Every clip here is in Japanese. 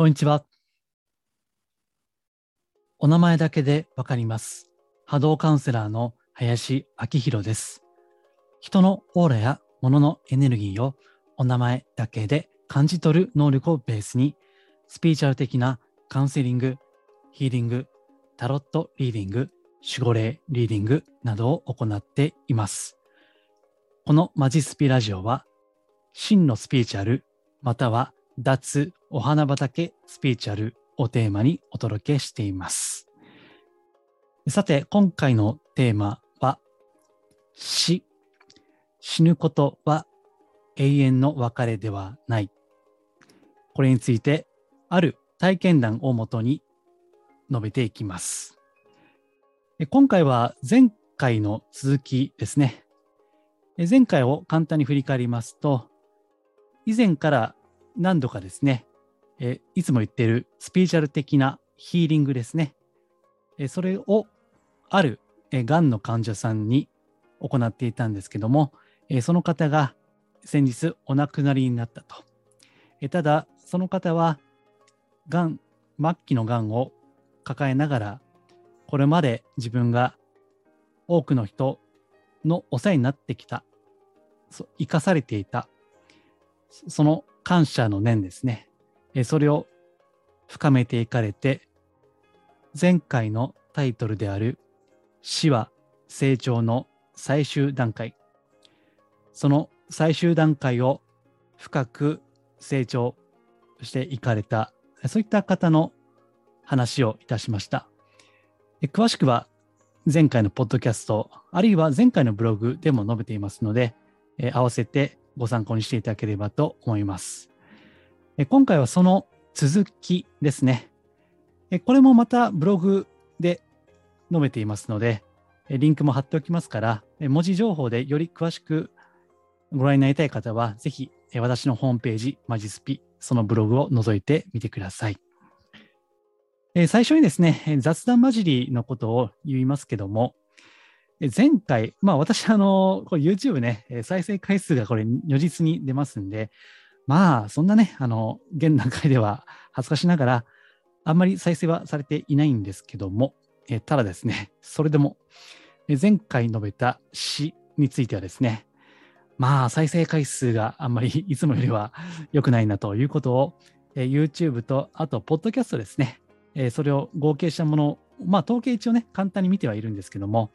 こんにちは。お名前だけでわかります。波動カウンセラーの林明宏です。人のオーラや物のエネルギーをお名前だけで感じ取る能力をベースに、スピーチャル的なカウンセリング、ヒーリング、タロットリーディング、守護霊リーディングなどを行っています。このマジスピラジオは、真のスピーチャル、または脱お花畑スピーチャルをテーマにお届けしています。さて、今回のテーマは、死。死ぬことは永遠の別れではない。これについて、ある体験談をもとに述べていきます。今回は前回の続きですね。前回を簡単に振り返りますと、以前から何度かですね、えいつも言ってるスピーチャル的なヒーリングですね。えそれをあるえがんの患者さんに行っていたんですけども、えその方が先日お亡くなりになったと。えただ、その方は、がん、末期のがんを抱えながら、これまで自分が多くの人のお世話になってきた、生かされていた、その感謝の念ですね。それを深めていかれて、前回のタイトルである死は成長の最終段階。その最終段階を深く成長していかれた、そういった方の話をいたしました。詳しくは前回のポッドキャスト、あるいは前回のブログでも述べていますので、合わせてご参考にしていただければと思います。今回はその続きですね。これもまたブログで述べていますので、リンクも貼っておきますから、文字情報でより詳しくご覧になりたい方は、ぜひ私のホームページ、マジスピ、そのブログを覗いてみてください。最初にですね、雑談交じりのことを言いますけども、前回、まあ私、あの、YouTube ね、再生回数がこれ如実に出ますんで、まあそんなね、あの、現段階では 恥ずかしながら、あんまり再生はされていないんですけども、えただですね、それでも、前回述べた死についてはですね、まあ再生回数があんまり いつもよりは 良くないなということを、YouTube と、あと、ポッドキャストですね、それを合計したものを、まあ統計一応ね、簡単に見てはいるんですけども、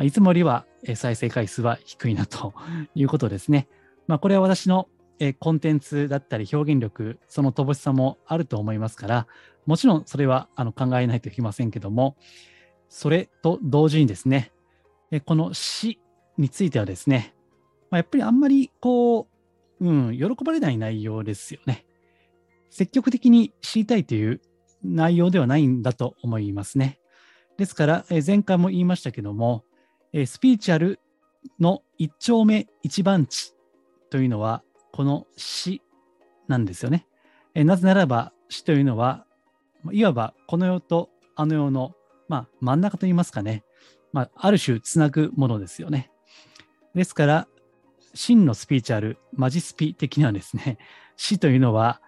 まいつもよりは再生回数は低いなと いうことですね。まあこれは私のコンテンツだったり表現力、その乏しさもあると思いますから、もちろんそれはあの考えないといけませんけども、それと同時にですね、この死についてはですね、まあ、やっぱりあんまりこう、うん、喜ばれない内容ですよね。積極的に知りたいという内容ではないんだと思いますね。ですから、前回も言いましたけども、スピーチャルの一丁目一番地というのは、この死なんですよね。なぜならば死というのは、いわばこの世とあの世の、まあ、真ん中といいますかね、まあ、ある種つなぐものですよね。ですから、真のスピーチャル、マジスピ的にはですね、死というのは、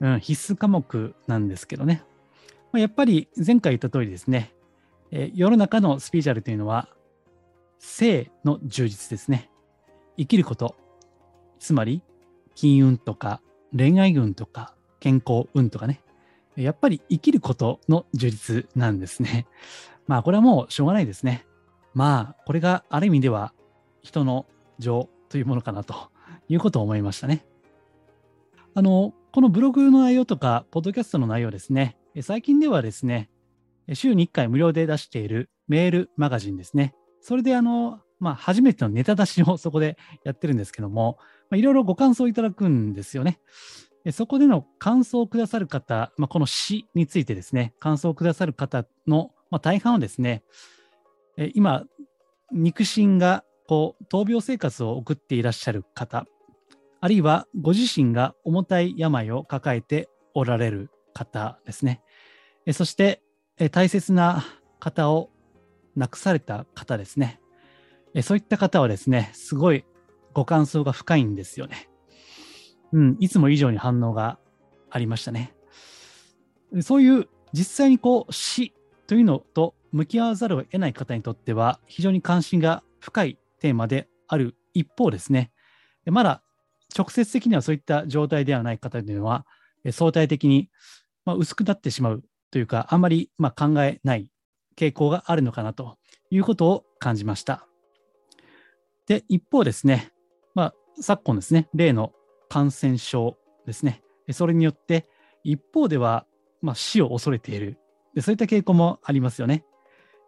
うん、必須科目なんですけどね。まあ、やっぱり前回言った通りですね、え世の中のスピーチャルというのは、性の充実ですね。生きること、つまり金運とか恋愛運とか健康運とかね、やっぱり生きることの充実なんですね。まあこれはもうしょうがないですね。まあこれがある意味では人の情というものかなということを思いましたね。あの、このブログの内容とか、ポッドキャストの内容ですね、最近ではですね、週に1回無料で出しているメールマガジンですね。それであの、まあ、初めてのネタ出しを そこでやってるんですけども、まあ、いろいろご感想いただくんですよね。そこでの感想をくださる方、まあ、この詩についてですね、感想をくださる方の、まあ、大半はですね、え今、肉親がこう闘病生活を送っていらっしゃる方、あるいはご自身が重たい病を抱えておられる方ですね。えそしてえ大切な方を亡くされた方ですね。えそういった方はですね、すごいご感想が深いんですよね。うん、いつも以上に反応がありましたね。そういう実際にこう死というのと向き合わざるを得ない方にとっては非常に関心が深いテーマである一方ですね、まだ直接的にはそういった状態ではない方というのは相対的に薄くなってしまうというか、あんまりま考えない傾向があるのかなということを感じました。で、一方ですね、まあ、昨今ですね、例の感染症ですね、それによって一方ではま死を恐れているで、そういった傾向もありますよね。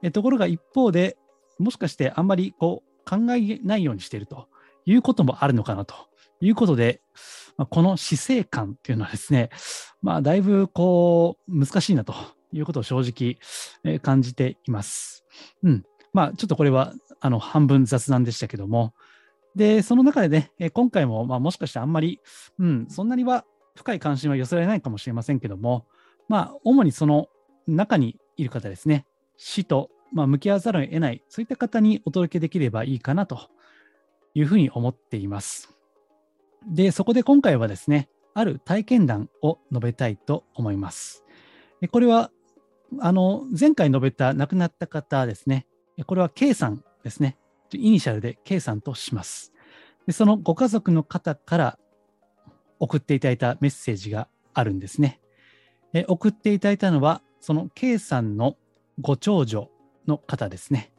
えところが一方で、もしかしてあんまりこう考えないようにしているということもあるのかなということで、まあ、この死生観っていうのはですね、まあ、だいぶこう難しいなということを正直、え感じています。うん。まあ、ちょっとこれはあの半分雑談でしたけども、で、その中でね、え今回も、まあ、もしかしてあんまり、うん、そんなには深い関心は寄せられないかもしれませんけども、まあ、主にその中にいる方ですね、死と、まあ、向き合わざるを得ない、そういった方にお届けできればいいかなというふうに思っています。で、そこで今回はですね、ある体験談を述べたいと思います。これは、あの、前回述べた亡くなった方ですね、これは K さんですね、イニシャルで K さんとします。でそのご家族の方から送っていただいたメッセージがあるんですね。え送っていただいたのは、その K さんのご長女の方ですね。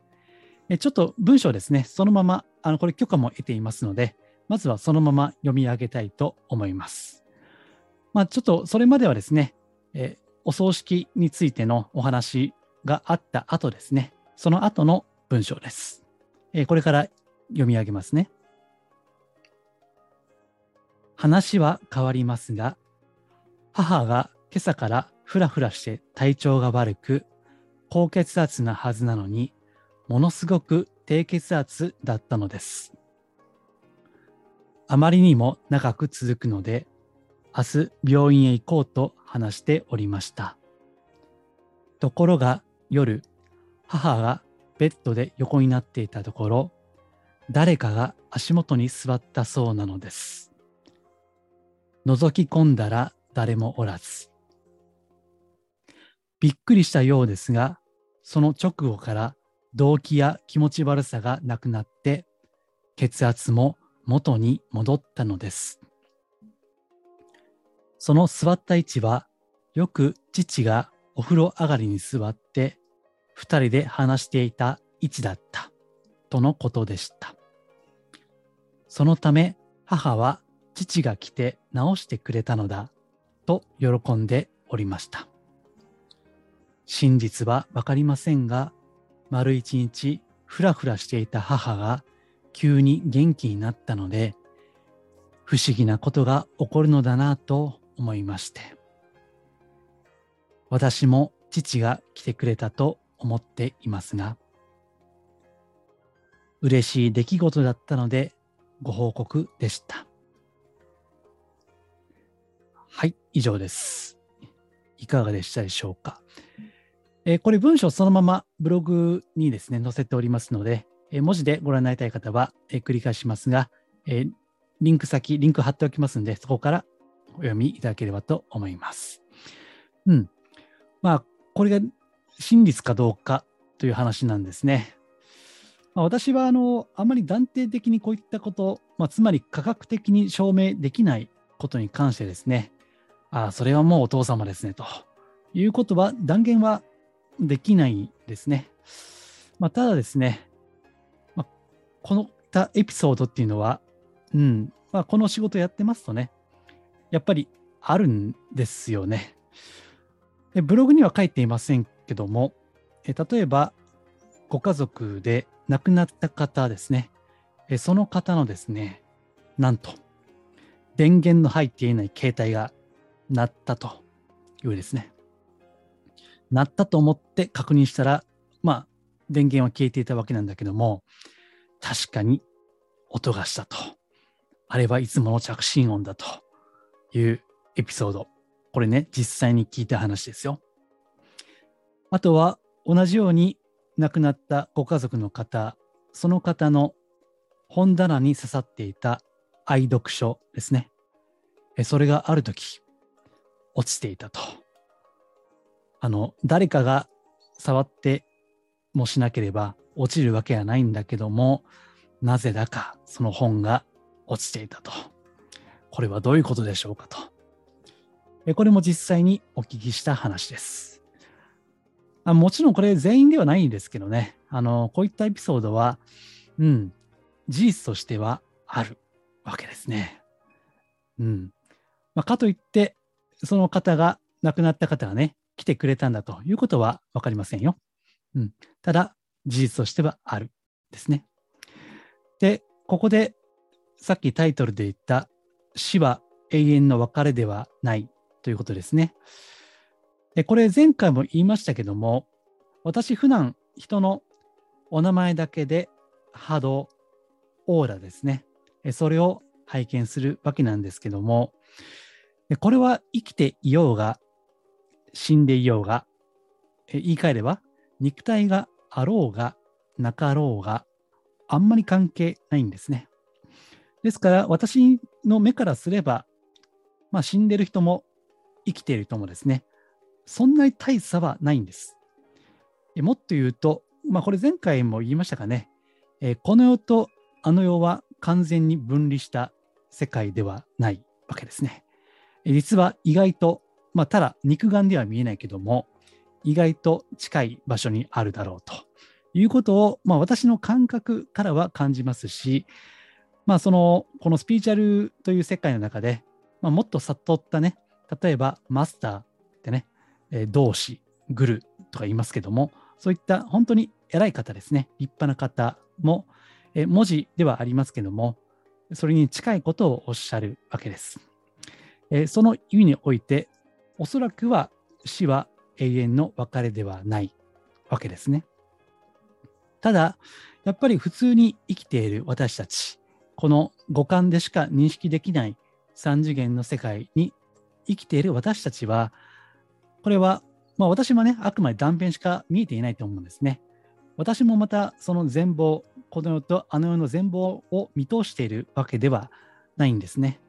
えちょっと文章ですね、そのまま、あのこれ許可も得ていますので、まずはそのまま読み上げたいと思います。まあ、ちょっとそれまではですね、えお葬式についてのお話があった後ですね、その後の文章です。えこれから読み上げますね。話は変わりますが、母が今朝からふらふらして体調が悪く、高血圧なはずなのに、ものすごく低血圧だったのです。あまりにも長く続くので、明日病院へ行こうと話しておりました。ところが夜、母がベッドで横になっていたところ、誰かが足元に座ったそうなのです。覗き込んだら誰もおらず、びっくりしたようですが、その直後から動悸や気持ち悪さがなくなって、血圧も元に戻ったのです。その座った位置は、よく父がお風呂上がりに座って二人で話していた位置だったとのことでした。そのため母は父が来て直してくれたのだと喜んでおりました。真実はわかりませんが、丸一日ふらふらしていた母が急に元気になったので、不思議なことが起こるのだなと思いまして。私も父が来てくれたと思っていますが、嬉しい出来事だったのでご報告でした。はい、以上です。いかがでしたでしょうか。えー、これ文章そのままブログにですね、載せておりますので、えー、文字でご覧になりたい方は、えー、繰り返しますが、えリンク先、リンク貼っておきますので、そこからお読みいただければと思います。うん。まあ、これが真実かどうかという話なんですね。まあ、私は、あの、あまり断定的にこういったこと、まあ、つまり科学的に証明できないことに関してですね、ああ、それはもうお父様ですね、ということは断言はできないですね。まあ、ただですね、まあ、このたエピソードっていうのは、うんまあ、この仕事やってますとね、やっぱりあるんですよね。でブログには書いていませんけども、え例えば、ご家族で亡くなった方ですね、えその方のですね、なんと、電源の入っていない携帯が鳴ったというですね。鳴ったと思って確認したら、まあ、電源は消えていたわけなんだけども、確かに音がしたと。あれはいつもの着信音だというエピソード。これね、実際に聞いた話ですよ。あとは、同じように亡くなったご家族の方、その方の本棚に刺さっていた愛読書ですね。それがある時、落ちていたと。あの、誰かが触ってもしなければ落ちるわけはないんだけども、なぜだかその本が落ちていたと。これはどういうことでしょうかと。これも実際にお聞きした話です。あもちろんこれ全員ではないんですけどね、あの、こういったエピソードは、うん、事実としてはあるわけですね。うん。まあ、かといって、その方が、亡くなった方がね、来てくれたんだということは分かりませんよ。うん。ただ、事実としてはあるですね。で、ここで、さっきタイトルで言った、死は永遠の別れではないということですね。でこれ前回も言いましたけども、私普段人のお名前だけで波動、オーラですね。それを拝見するわけなんですけども、これは生きていようが、死んでいようが、言い換えれば、肉体があろうが、なかろうが、あんまり関係ないんですね。ですから、私の目からすれば、まあ、死んでる人も生きている人もですね、そんなに大差はないんです。もっと言うと、まあ、これ前回も言いましたかね、えこの世とあの世は完全に分離した世界ではないわけですね。実は意外と、まあ、ただ肉眼では見えないけども、意外と近い場所にあるだろうということを、まあ、私の感覚からは感じますし、まあ、その、このスピーチュアルという世界の中で、まあ、もっと悟ったね、例えばマスターってね、えー、同志、グルとか言いますけども、そういった本当に偉い方ですね、立派な方も、えー、文字ではありますけども、それに近いことをおっしゃるわけです。えー、その意味において、おそらくは死は永遠の別れではないわけですね。ただ、やっぱり普通に生きている私たち、この五感でしか認識できない三次元の世界に生きている私たちは、これは、まあ私もね、あくまで断片しか見えていないと思うんですね。私もまたその全貌、この世とあの世の全貌を見通しているわけではないんですね。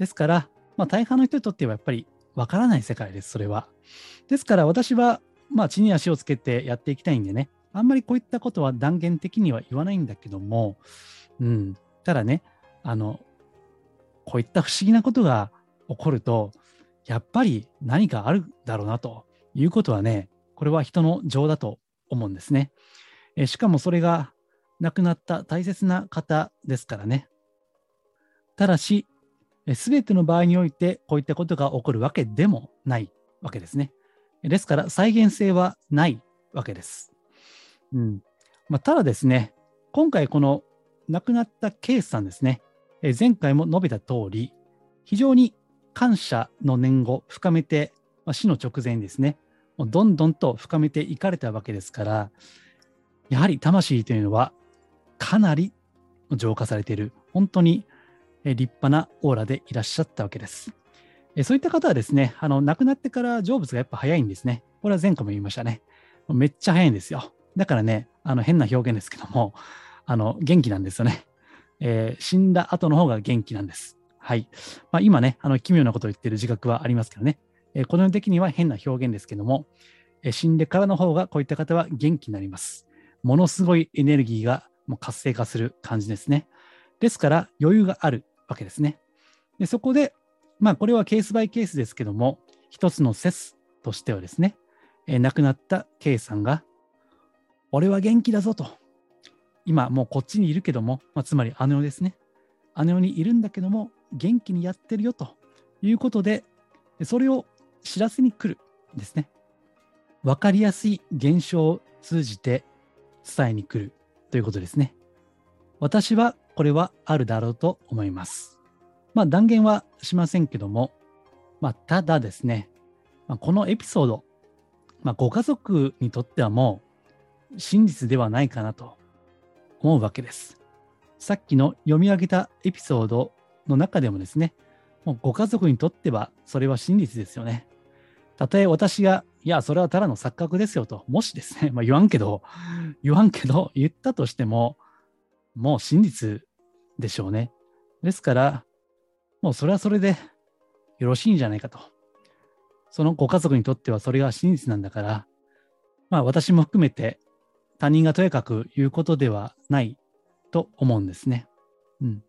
ですから、まあ大半の人にとってはやっぱりわからない世界です、それは。ですから私は、まあ地に足をつけてやっていきたいんでね、あんまりこういったことは断言的には言わないんだけども、うん、ただね、あの、こういった不思議なことが起こると、やっぱり何かあるだろうなということはね、これは人の情だと思うんですね。えしかもそれが亡くなった大切な方ですからね。ただし、すべての場合においてこういったことが起こるわけでもないわけですね。ですから再現性はないわけです。うんまあ、ただですね、今回この亡くなったケースさんですね、え前回も述べた通り、非常に感謝の念を深めて、まあ、死の直前にですね、もうどんどんと深めていかれたわけですから、やはり魂というのはかなり浄化されている、本当に立派なオーラでいらっしゃったわけです。そういった方はですね、あの亡くなってから成仏がやっぱ早いんですね。これは前回も言いましたね。めっちゃ早いんですよ。だからね、あの変な表現ですけども、あの、元気なんですよね。えー、死んだ後の方が元気なんです。はい。まあ、今ね、あの、奇妙なことを言ってる自覚はありますけどね。えー、この的には変な表現ですけども、えー、死んでからの方がこういった方は元気になります。ものすごいエネルギーがもう活性化する感じですね。ですから余裕があるわけですね。でそこで、まあこれはケースバイケースですけども、一つの説としてはですね、えー、亡くなった K さんが、俺は元気だぞと。今もうこっちにいるけども、まあ、つまり姉のですね。姉のにいるんだけども、元気にやってるよということで、それを知らせに来るんですね。わかりやすい現象を通じて伝えに来るということですね。私はこれはあるだろうと思います。まあ断言はしませんけども、まあただですね、まあ、このエピソード、まあ、ご家族にとってはもう真実ではないかなと思うわけです。さっきの読み上げたエピソードの中でもですね、もうご家族にとってはそれは真実ですよね。たとえ私が、いや、それはただの錯覚ですよと、もしですね、まあ、言わんけど、言わんけど、言ったとしても、もう真実でしょうね。ですから、もうそれはそれでよろしいんじゃないかと。そのご家族にとってはそれが真実なんだから、まあ私も含めて他人がとやかく言うことではないと思うんですね。うん。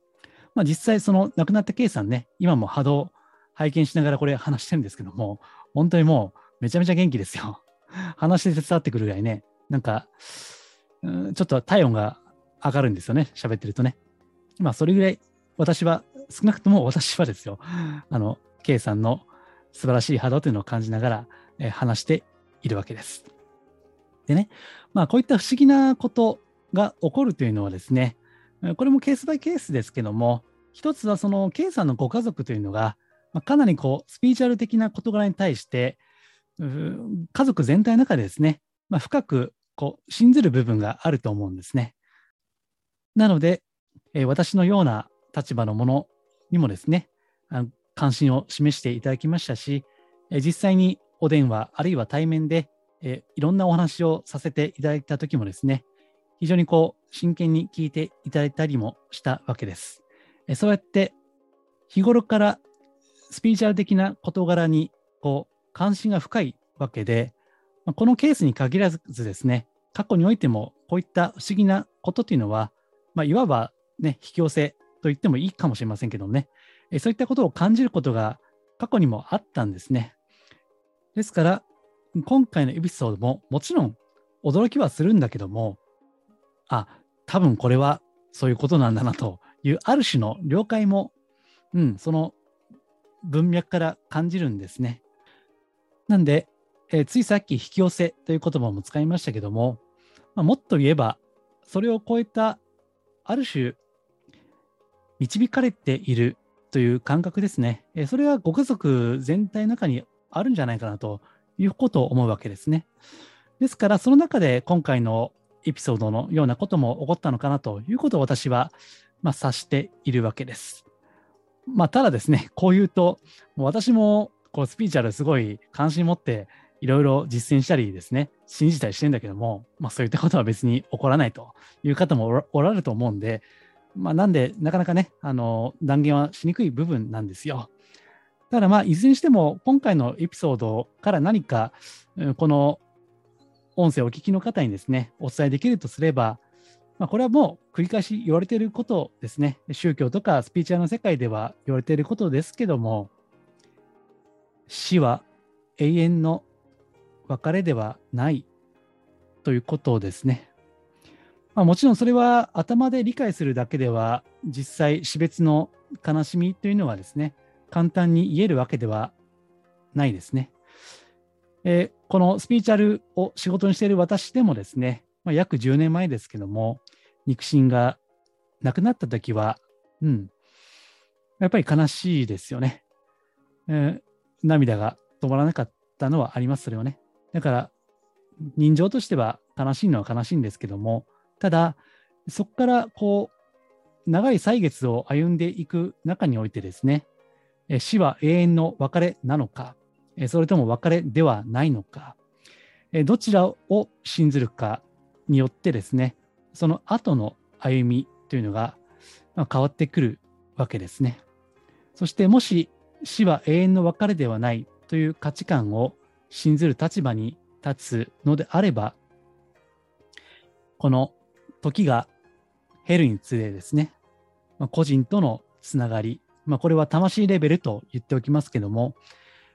まあ実際その亡くなった K さんね、今も波動拝見しながらこれ話してるんですけども、本当にもうめちゃめちゃ元気ですよ。話して伝ってくるぐらいね、なんか、うんちょっと体温が上がるんですよね、喋ってるとね。まあそれぐらい私は、少なくとも私はですよ、あの、K さんの素晴らしい波動というのを感じながら、えー、話しているわけです。でね、まあこういった不思議なことが起こるというのはですね、これもケースバイケースですけども、一つはその K さんのご家族というのが、まあ、かなりこうスピーチュアル的な事柄に対して、家族全体の中でですね、まあ、深くこう信ずる部分があると思うんですね。なので、えー、私のような立場のものにもですね、あの関心を示していただきましたし、えー、実際にお電話、あるいは対面で、え、いろんなお話をさせていただいた時もですね、非常にこう真剣に聞いていただいたりもしたわけです。えそうやって日頃からスピーチュアル的な事柄にこう関心が深いわけで、このケースに限らずですね、過去においてもこういった不思議なことというのは、まあ、いわば、ね、引き寄せと言ってもいいかもしれませんけどね、えそういったことを感じることが過去にもあったんですね。ですから、今回のエピソードももちろん驚きはするんだけども、あ、多分これはそういうことなんだなという、ある種の了解も、うん、その文脈から感じるんですね。なんで、えー、ついさっき引き寄せという言葉も使いましたけども、まあ、もっと言えば、それを超えた、ある種、導かれているという感覚ですね。えー、それはご家族全体の中にあるんじゃないかなということを思うわけですね。ですから、その中で今回のエピソードのようなことも起こったのかなということを私は、まあ、察しているわけです。まあ、ただですね、こう言うと、もう私もこうスピーチャルすごい関心持っていろいろ実践したりですね、信じたりしてんだけども、まあそういったことは別に起こらないという方もおられると思うんで、まあなんでなかなかね、あの断言はしにくい部分なんですよ。ただまあいずれにしても今回のエピソードから何かこの音声をお聞きの方にですね、お伝えできるとすれば、まあ、これはもう繰り返し言われていることですね。宗教とかスピーチャーの世界では言われていることですけども、死は永遠の別れではないということですね。まあ、もちろんそれは頭で理解するだけでは実際死別の悲しみというのはですね簡単に言えるわけではないですね。えー、このスピーチャルを仕事にしている私でもですね、まあ、約10年前ですけども肉親が亡くなった時は、うん、やっぱり悲しいですよね。えー、涙が止まらなかったのはあります、それはね。だから、人情としては悲しいのは悲しいんですけども、ただ、そこからこう、長い歳月を歩んでいく中においてですね、死は永遠の別れなのか、それとも別れではないのか、どちらを信ずるかによってですね、その後の歩みというのが変わってくるわけですね。そしてもし死は永遠の別れではないという価値観を信ずる立場に立つのであれば、この時が減るにつれですね、個人とのつながり、まあ、これは魂レベルと言っておきますけども、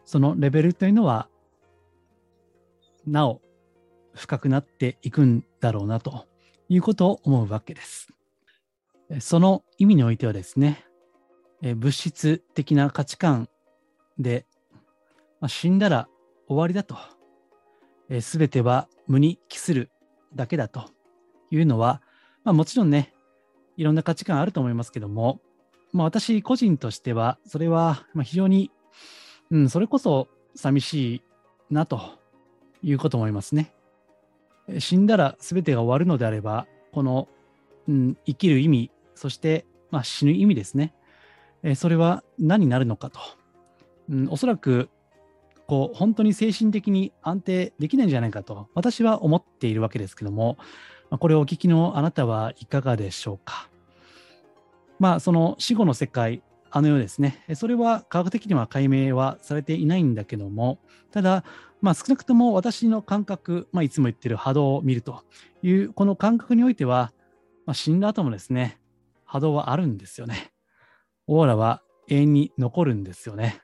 そのレベルというのは、なお深くなっていくんだろうなということを思うわけです。その意味においてはですね、物質的な価値観で、まあ、死んだら終わりだと、す、べ、ては無に帰するだけだというのは、まあ、もちろんね、いろんな価値観あると思いますけども、まあ、私個人としては、それは非常に、うん、それこそ寂しいなということ思いますね。死んだら全てが終わるのであれば、この、うん、生きる意味、そして、まあ、死ぬ意味ですね。えそれは何になるのかと。うん、おそらくこう本当に精神的に安定できないんじゃないかと私は思っているわけですけども、これをお聞きのあなたはいかがでしょうか？まあその死後の世界、あの世ですね。それは科学的には解明はされていないんだけども、ただ、まあ、少なくとも私の感覚、まあ、いつも言ってる波動を見るという、この感覚においては、まあ、死んだ後もですね、波動はあるんですよね。オーラは永遠に残るんですよね。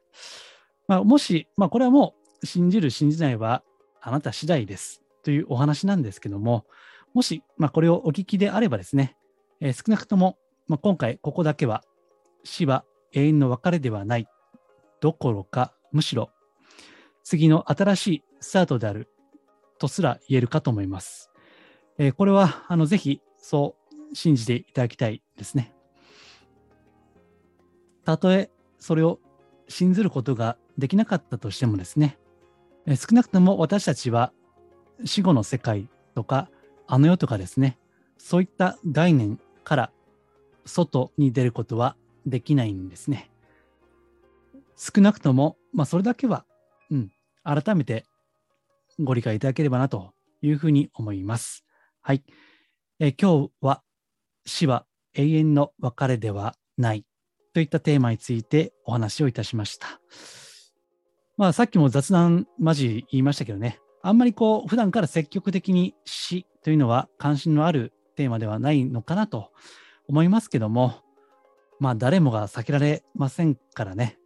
まあ、もし、まあ、これはもう信じる、信じないはあなた次第ですというお話なんですけども、もし、まあ、これをお聞きであればですね、えー、少なくとも、まあ、今回ここだけは死は永遠の別れではないどころかむしろ次の新しいスタートであるとすら言えるかと思います。えー、これはあのぜひそう信じていただきたいですね。たとえそれを信ずることができなかったとしてもですね、えー、少なくとも私たちは死後の世界とかあの世とかですね、そういった概念から外に出ることはできないんですね。少なくとも、まあ、それだけは、うん、改めてご理解いただければなというふうに思います。はい。え今日は死は永遠の別れではないといったテーマについてお話をいたしました。まあさっきも雑談マジ言いましたけどね、あんまりこう普段から積極的に死というのは関心のあるテーマではないのかなと思いますけども、まあ誰もが避けられませんからね、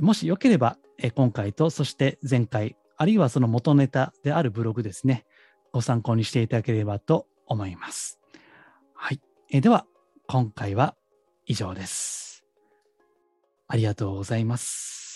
もしよければ今回とそして前回、あるいはその元ネタであるブログですね、ご参考にしていただければと思います。はい。えでは、今回は以上です。ありがとうございます。